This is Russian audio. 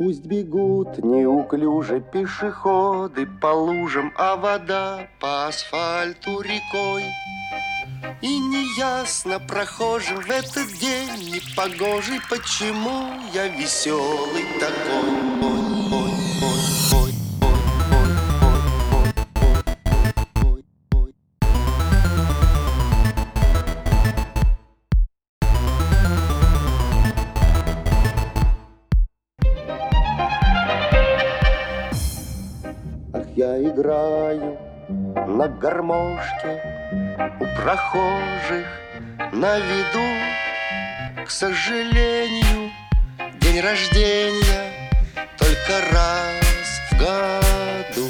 Пусть бегут неуклюже пешеходы по лужам, а вода по асфальту рекой. И неясно прохожим в этот день непогожий, почему я веселый такой. Ой, ой, я играю на гармошке у прохожих на виду. К сожалению, день рождения только раз в году.